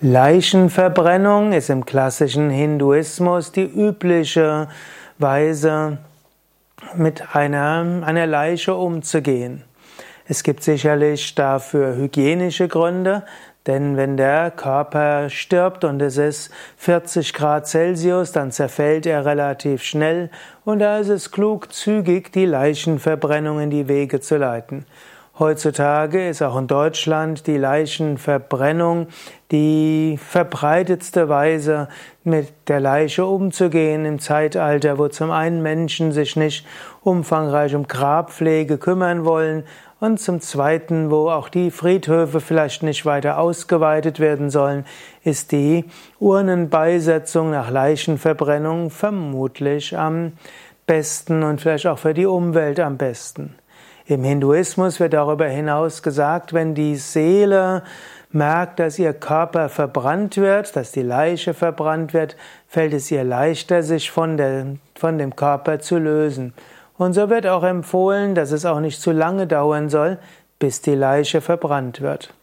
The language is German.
Leichenverbrennung ist im klassischen Hinduismus die übliche Weise, mit einer, einer Leiche umzugehen. Es gibt sicherlich dafür hygienische Gründe, denn wenn der Körper stirbt und es ist 40 Grad Celsius, dann zerfällt er relativ schnell und da ist es klug, zügig die Leichenverbrennung in die Wege zu leiten. Heutzutage ist auch in Deutschland die Leichenverbrennung die verbreitetste Weise, mit der Leiche umzugehen im Zeitalter, wo zum einen Menschen sich nicht umfangreich um Grabpflege kümmern wollen und zum zweiten, wo auch die Friedhöfe vielleicht nicht weiter ausgeweitet werden sollen, ist die Urnenbeisetzung nach Leichenverbrennung vermutlich am besten und vielleicht auch für die Umwelt am besten. Im Hinduismus wird darüber hinaus gesagt, wenn die Seele merkt, dass ihr Körper verbrannt wird, dass die Leiche verbrannt wird, fällt es ihr leichter, sich von, der, von dem Körper zu lösen. Und so wird auch empfohlen, dass es auch nicht zu lange dauern soll, bis die Leiche verbrannt wird.